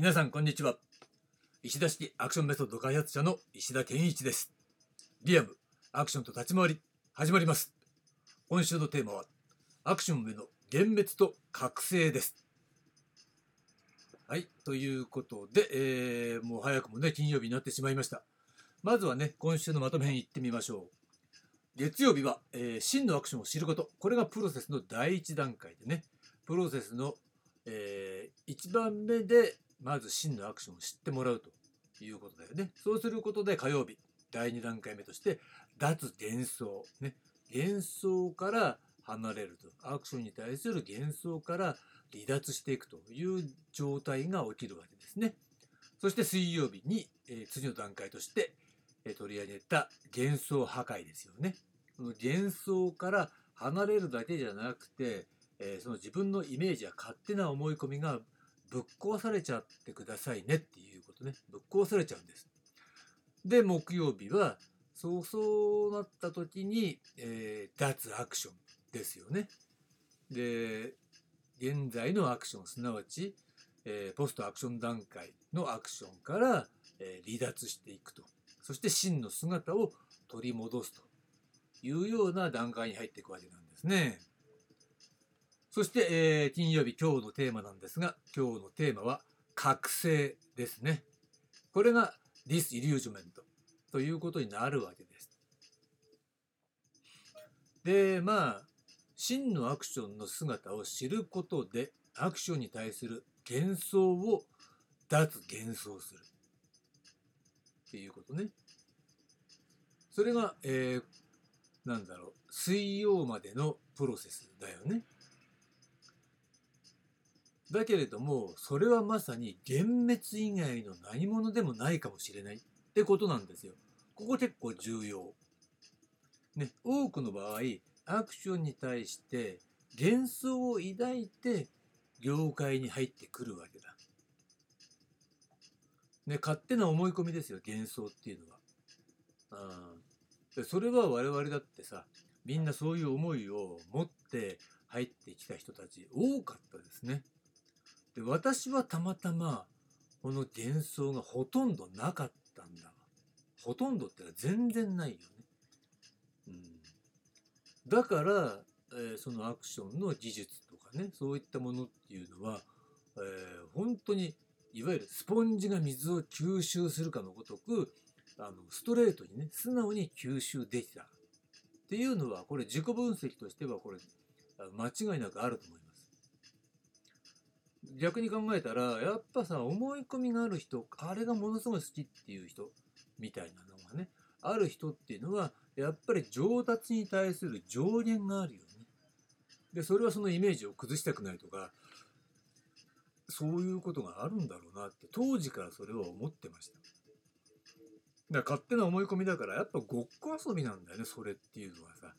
皆さんこんにちは。石田式アクションメソッド開発者の石田健一です。リアムアクションと立ち回り始まります。今週のテーマはアクションへの幻滅と覚醒です。はいということで、えー、もう早くもね金曜日になってしまいました。まずはね今週のまとめ編いってみましょう。月曜日は、えー、真のアクションを知ること。これがプロセスの第一段階でね。プロセスの、えー、1番目でまず真のアクションを知ってもらうということだよね。そうすることで火曜日、第2段階目として、脱幻想。ね。幻想から離れると。アクションに対する幻想から離脱していくという状態が起きるわけですね。そして水曜日に、えー、次の段階として、えー、取り上げた幻想破壊ですよね。その幻想から離れるだけじゃなくて、えー、その自分のイメージや勝手な思い込みがぶっ壊されちゃってくださいねっていうことね。ぶっ壊されちゃうんです。で、木曜日は、そうそうなった時に、えー、脱アクションですよね。で、現在のアクション、すなわち、えー、ポストアクション段階のアクションから、えー、離脱していくと。そして真の姿を取り戻すというような段階に入っていくわけなんですね。そして、えー、金曜日、今日のテーマなんですが、今日のテーマは、覚醒ですね。これが This Illusionment ということになるわけです。で、まあ、真のアクションの姿を知ることで、アクションに対する幻想を脱幻想する。っていうことね。それが、えー、なんだろう、水曜までのプロセスだよね。だけれども、それはまさに幻滅以外の何者でもないかもしれないってことなんですよ。ここ結構重要。ね、多くの場合、アクションに対して幻想を抱いて業界に入ってくるわけだ。ね、勝手な思い込みですよ、幻想っていうのは。あでそれは我々だってさ、みんなそういう思いを持って入ってきた人たち多かったですね。で私はたまたまこの幻想がほとんどなかったんだわ。ほとんどってのは全然ないよね。うん、だから、えー、そのアクションの技術とかねそういったものっていうのは、えー、本当にいわゆるスポンジが水を吸収するかのごとくあのストレートにね素直に吸収できたっていうのはこれ自己分析としてはこれ間違いなくあると思います。逆に考えたらやっぱさ思い込みがある人あれがものすごい好きっていう人みたいなのがねある人っていうのはやっぱり上達に対する上限があるよね。でそれはそのイメージを崩したくないとかそういうことがあるんだろうなって当時からそれは思ってました。だから勝手な思い込みだからやっぱごっこ遊びなんだよねそれっていうのはさ。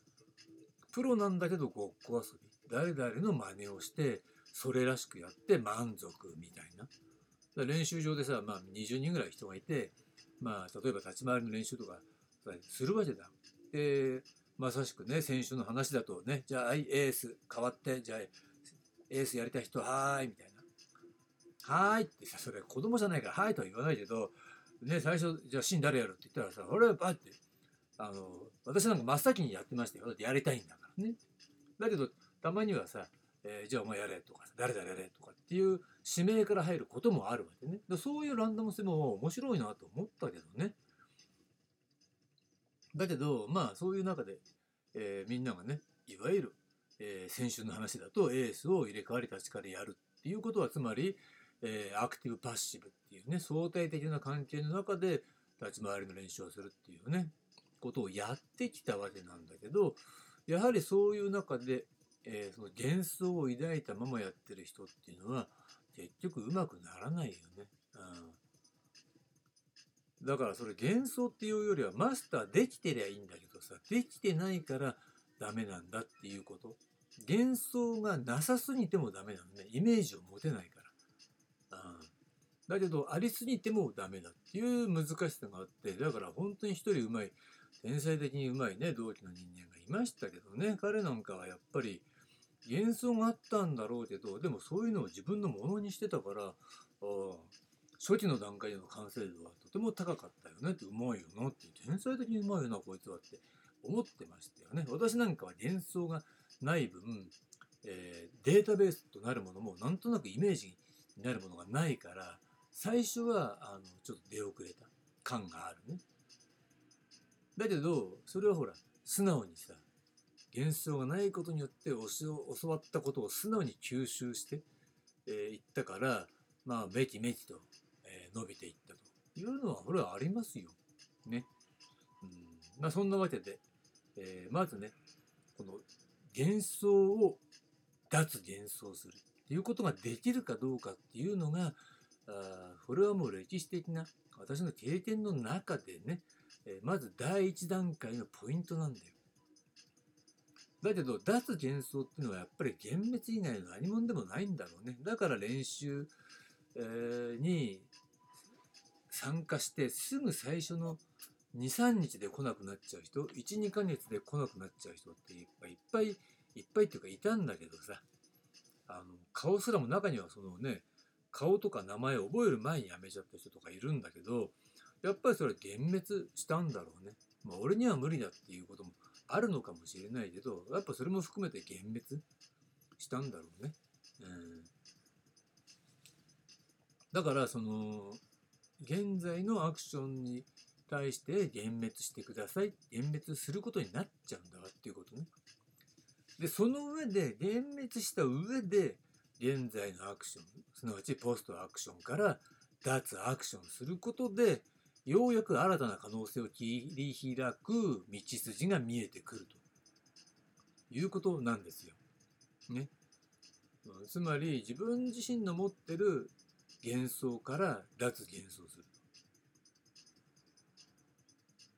プロなんだけどごっこ遊び。誰々の真似をしてそれらしくやって満足みたいな。練習場でさ、まあ、20人ぐらい人がいて、まあ、例えば立ち回りの練習とかするわけだ。で、まさしくね、先週の話だとね、じゃあ、エース変わって、じゃあ、エースやりたい人、はーい、みたいな。はーいってさ、それ子供じゃないから、はいとは言わないけど、ね、最初、じゃあ、シーン誰やるって言ったらさ、俺はバッて、あの、私なんか真っ先にやってましたよ。だってやりたいんだからね。だけど、たまにはさ、えー、じゃあお前やれとか誰々やれとかっていう指名から入ることもあるわけね。だそういうランダム性も面白いなと思ったけどね。だけどまあそういう中で、えー、みんながねいわゆる、えー、先週の話だとエースを入れ替わり立ち替わりやるっていうことはつまり、えー、アクティブパッシブっていうね相対的な関係の中で立ち回りの練習をするっていうねことをやってきたわけなんだけどやはりそういう中でえー、その幻想を抱いたままやってる人っていうのは結局うまくならないよね。うん、だからそれ幻想っていうよりはマスターできてりゃいいんだけどさできてないからダメなんだっていうこと。幻想がなさすぎてもダメなのね。イメージを持てないから。うん、だけどありすぎてもダメだっていう難しさがあってだから本当に一人うまい天才的にうまいね同期の人間がいましたけどね彼なんかはやっぱり幻想があったんだろうけどでもそういうのを自分のものにしてたからあ初期の段階での完成度はとても高かったよねってうまいよなって天才的にうまいよなこいつはって思ってましたよね。私なんかは幻想がない分、えー、データベースとなるものもなんとなくイメージになるものがないから最初はあのちょっと出遅れた感があるね。だけどそれはほら素直にさ幻想がないことによって教わったことを素直に吸収してい、えー、ったからまあめきめきと、えー、伸びていったというのはこれはありますよ。ね。うんまあそんなわけで、えー、まずねこの幻想を脱幻想するっていうことができるかどうかっていうのがあこれはもう歴史的な私の経験の中でね、えー、まず第一段階のポイントなんだよ。だけど、脱幻想っていうのはやっぱり幻滅以外の何者でもないんだろうね。だから練習、えー、に参加してすぐ最初の2、3日で来なくなっちゃう人、1、2ヶ月で来なくなっちゃう人っていっぱいいっぱい、いっぱいっていうかいたんだけどさ、あの、顔すらも中にはそのね、顔とか名前を覚える前に辞めちゃった人とかいるんだけど、やっぱりそれ幻滅したんだろうね。まあ俺には無理だっていうこともあるのかもしれないけど、やっぱそれも含めて幻滅したんだろうね。うん、だから、その、現在のアクションに対して幻滅してください。幻滅することになっちゃうんだわっていうことね。で、その上で、幻滅した上で、現在のアクション、すなわちポストアクションから脱アクションすることで、ようやく新たな可能性を切り開く道筋が見えてくるということなんですよ。ね。つまり自分自身の持ってる幻想から脱幻想する。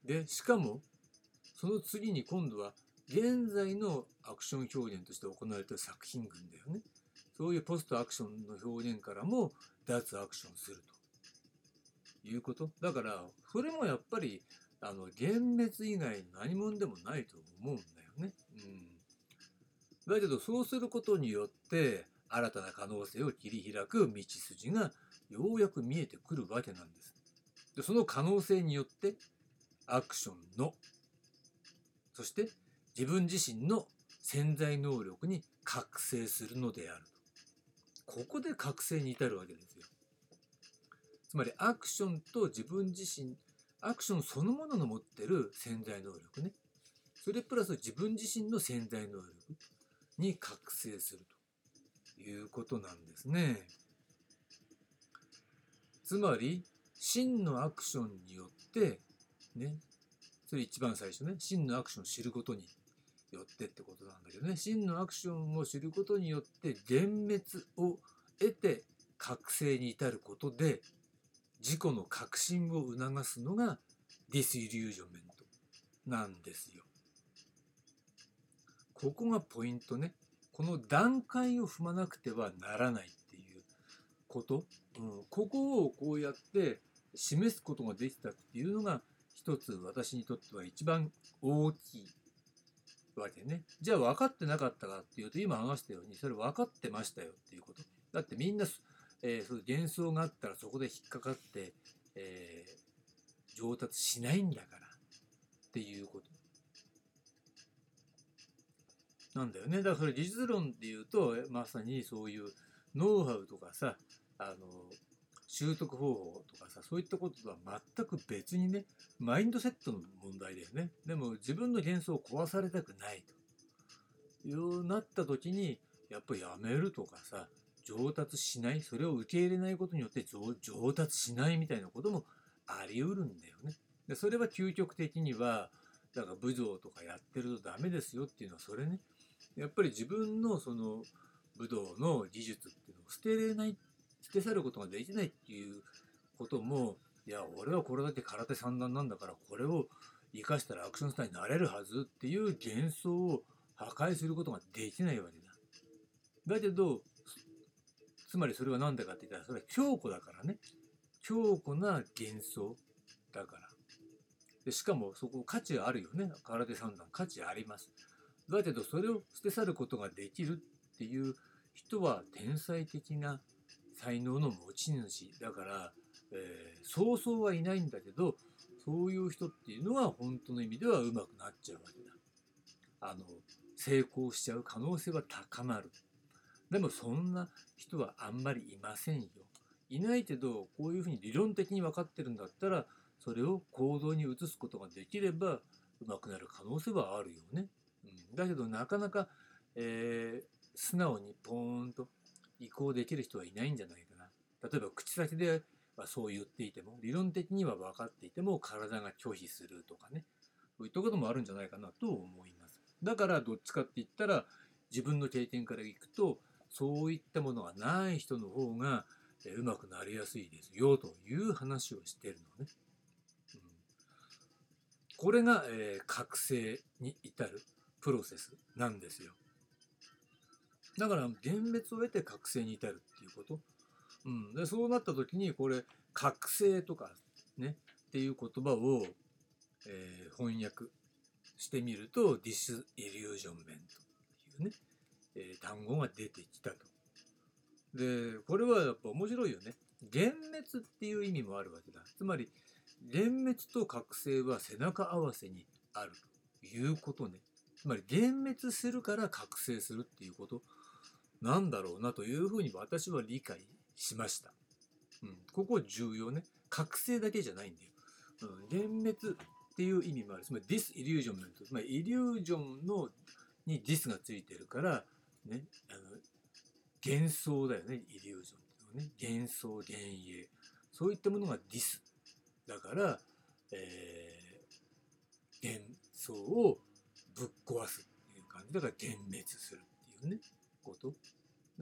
で、しかも、その次に今度は現在のアクション表現として行われてる作品群だよね。そういうポストアクションの表現からも脱アクションすると。いうこと？だからそれもやっぱりあの幻滅以外何者でもないと思うんだよね。うん、だけどそうすることによって新たな可能性を切り開く道筋がようやく見えてくるわけなんです。でその可能性によってアクションのそして自分自身の潜在能力に覚醒するのであると。ここで覚醒に至るわけですよ。つまりアクションと自分自身アクションそのものの持ってる潜在能力ね。それプラス自分自身の潜在能力に覚醒するということなんですね。つまり真のアクションによってねそれ一番最初ね真のアクションを知ることによってってことなんだけどね。真のアクションを知ることによって幻滅を得て覚醒に至ることで自己の革新を促すのがディスイリュージョメントなんですよ。ここがポイントね。この段階を踏まなくてはならないっていうこと、うん、ここをこうやって示すことができたっていうのが一つ私にとっては一番大きいわけね。じゃあ分かってなかったかっていうと今話したようにそれ分かってましたよっていうこと。だってみんなえー、そう幻想があったらそこで引っかかって、えー、上達しないんだからっていうこと。なんだよね。だからそれ技術論で言うと、まさにそういうノウハウとかさ、あの、習得方法とかさ、そういったこととは全く別にね、マインドセットの問題だよね。でも自分の幻想を壊されたくないというなった時に、やっぱやめるとかさ、上達しないそれを受け入れないことによって上達しないみたいなこともあり得るんだよね。でそれは究極的にはだから武道とかやってるとダメですよっていうのはそれねやっぱり自分のその武道の技術っていうのを捨てれない捨て去ることができないっていうこともいや俺はこれだけ空手三段なんだからこれを生かしたらアクションスターになれるはずっていう幻想を破壊することができないわけだ。だけどつまりそれは何だかって言ったら、それは強固だからね。強固な幻想だから。でしかもそこ価値あるよね。空手三段価値あります。だけどそれを捨て去ることができるっていう人は天才的な才能の持ち主だからえーそうそうはいないんだけどそういう人っていうのは本当の意味では上手くなっちゃうわけだ。あの成功しちゃう可能性は高まる。でもそんな人はあんまりいませんよ。いないけどこういうふうに理論的に分かってるんだったらそれを行動に移すことができれば上手くなる可能性はあるよね。うん、だけどなかなか、えー素直にポーンと移行できる人はいないんじゃないかな。例えば口先ではそう言っていても理論的には分かっていても体が拒否するとかねそういったこともあるんじゃないかなと思います。だからどっちかって言ったら自分の経験からいくとそういったものがない人の方がえーうまくなりやすいですよという話をしてるのね。うん、これが、えー覚醒に至るプロセスなんですよ。だから幻滅を得て覚醒に至るっていうこと。うん、でそうなった時にこれ覚醒とかねっていう言葉を、えー翻訳してみるとディスイリュージョンメントっていうね、えー単語が出てきたと。でこれはやっぱ面白いよね。幻滅っていう意味もあるわけだ。つまり幻滅と覚醒は背中合わせにあるということね。つまり幻滅するから覚醒するっていうことなんだろうなというふうに私は理解しました。うん、ここ重要ね。覚醒だけじゃないんだよ。うん、幻滅っていう意味もある。つまりディスイリュージョンメント。まりイリュージョンのにディスがついてるから、ね、あの幻想だよね、イリュージョンっていうのはね。幻想、幻影。そういったものがディス。だから、えー幻想をぶっ壊すっていう感じだから幻滅するっていうね、こと。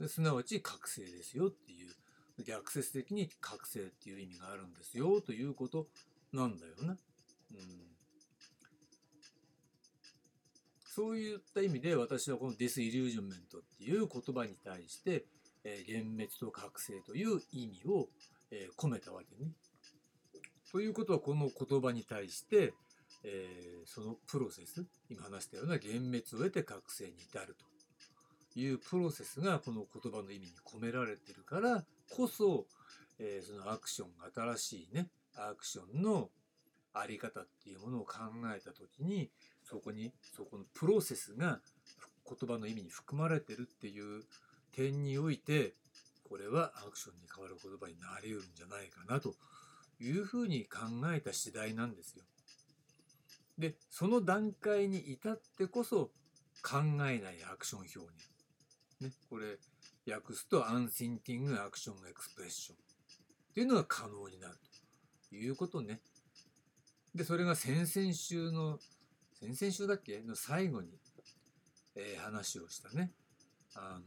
すなわち覚醒ですよっていう。逆説的に覚醒っていう意味があるんですよということなんだよな。うん、そういった意味で私はこのディスイリュージョンメントっていう言葉に対して、えー幻滅と覚醒という意味を、えー込めたわけね。ということはこの言葉に対して、えーそのプロセス今話したような幻滅を得て覚醒に至るというプロセスがこの言葉の意味に込められてるからこそ、えーそのアクション新しいねアクションのあり方っていうものを考えた時にそこにそこのプロセスが言葉の意味に含まれてるっていう点においてこれはアクションに変わる言葉になりうるんじゃないかなというふうに考えた次第なんですよ。でその段階に至ってこそ考えないアクション表現。ね、これ訳すと Unthinking Action Expression っていうのが可能になるということね。でそれが先々週の先々週だっけ？の最後に、えー話をしたね。あの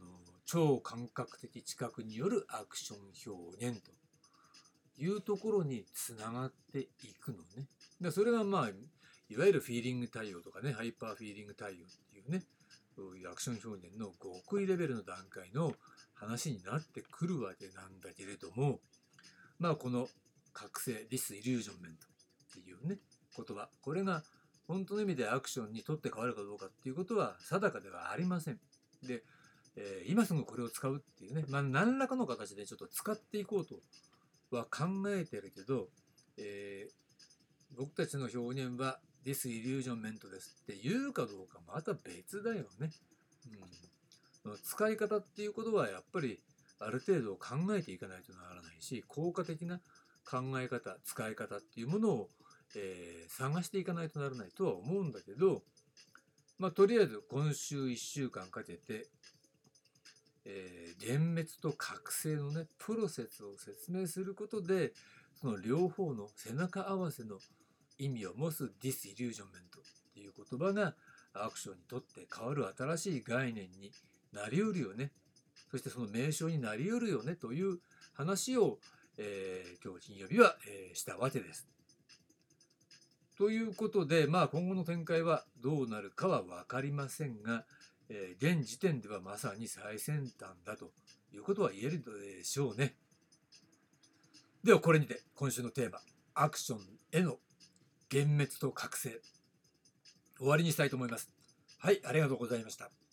超感覚的知覚によるアクション表現というところにつながっていくのね。でそれがまあいわゆるフィーリング対応とかねハイパーフィーリング対応っていうねそういうアクション表現の極意レベルの段階の話になってくるわけなんだけれどもまあこの覚醒 disillusionment。うね言葉これが本当の意味でアクションにとって変わるかどうかっていうことは定かではありません。で、えー今すぐこれを使うっていうね、まあ、何らかの形でちょっと使っていこうとは考えてるけど、えー僕たちの表現はディスイリュージョンメントですって言うかどうかまた別だよね。うん、使い方っていうことはやっぱりある程度考えていかないとならないし効果的な考え方使い方っていうものを、えー探していかないとならないとは思うんだけど、まあ、とりあえず今週1週間かけて、えー幻滅と覚醒のねプロセスを説明することでその両方の背中合わせの意味を持つディスイリュージョンメントっていう言葉がアクションにとって変わる新しい概念になりうるよねそしてその名称になりうるよねという話を、えー今日金曜日は、えーしたわけです。ということで、まあ、今後の展開はどうなるかは分かりませんが、えー現時点ではまさに最先端だということは言えるでしょうね。ではこれにて今週のテーマアクションへの幻滅と覚醒終わりにしたいと思います。はい、ありがとうございました。